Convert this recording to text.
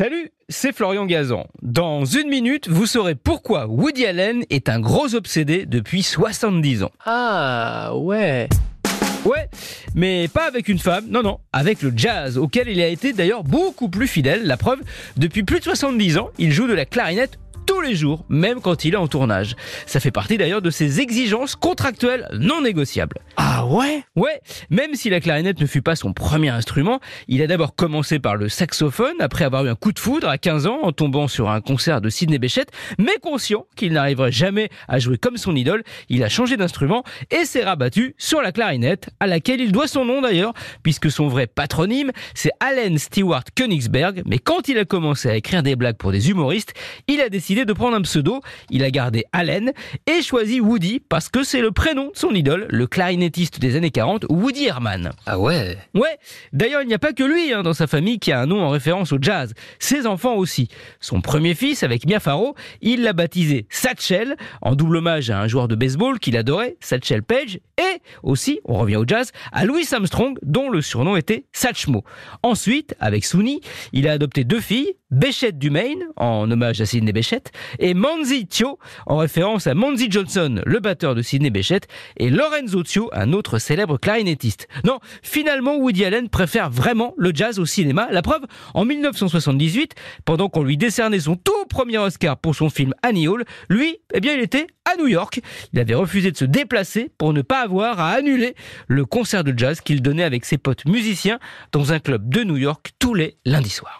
Salut, c'est Florian Gazan. Dans une minute, vous saurez pourquoi Woody Allen est un gros obsédé depuis 70 ans. Ah, ouais. Ouais, mais pas avec une femme, non, non, avec le jazz, auquel il a été d'ailleurs beaucoup plus fidèle. La preuve, depuis plus de 70 ans, il joue de la clarinette tous les jours, même quand il est en tournage. Ça fait partie d'ailleurs de ses exigences contractuelles non négociables. Ah ouais? Ouais, même si la clarinette ne fut pas son premier instrument, il a d'abord commencé par le saxophone après avoir eu un coup de foudre à 15 ans en tombant sur un concert de Sidney Bechet, mais conscient qu'il n'arriverait jamais à jouer comme son idole, il a changé d'instrument et s'est rabattu sur la clarinette, à laquelle il doit son nom d'ailleurs, puisque son vrai patronyme, c'est Allen Stewart Königsberg, mais quand il a commencé à écrire des blagues pour des humoristes, il a décidé de prendre un pseudo. Il a gardé Allen et choisi Woody parce que c'est le prénom de son idole, le clarinettiste des années 40, Woody Herman. Ah ouais Ouais, d'ailleurs il n'y a pas que lui hein, dans sa famille qui a un nom en référence au jazz, ses enfants aussi. Son premier fils avec Mia Farrow, il l'a baptisé Satchel, en double hommage à un joueur de baseball qu'il adorait, Satchel Page, et aussi, on revient au jazz, à Louis Armstrong dont le surnom était Satchmo. Ensuite, avec Souni, il a adopté deux filles, Béchette du Maine, en hommage à Sidney Béchette, et Manzi Tio, en référence à Manzi Johnson, le batteur de Sidney Bechet, et Lorenzo Tio, un autre célèbre clarinettiste. Non, finalement, Woody Allen préfère vraiment le jazz au cinéma. La preuve, en 1978, pendant qu'on lui décernait son tout premier Oscar pour son film Annie Hall, lui, eh bien, il était à New York. Il avait refusé de se déplacer pour ne pas avoir à annuler le concert de jazz qu'il donnait avec ses potes musiciens dans un club de New York tous les lundis soirs.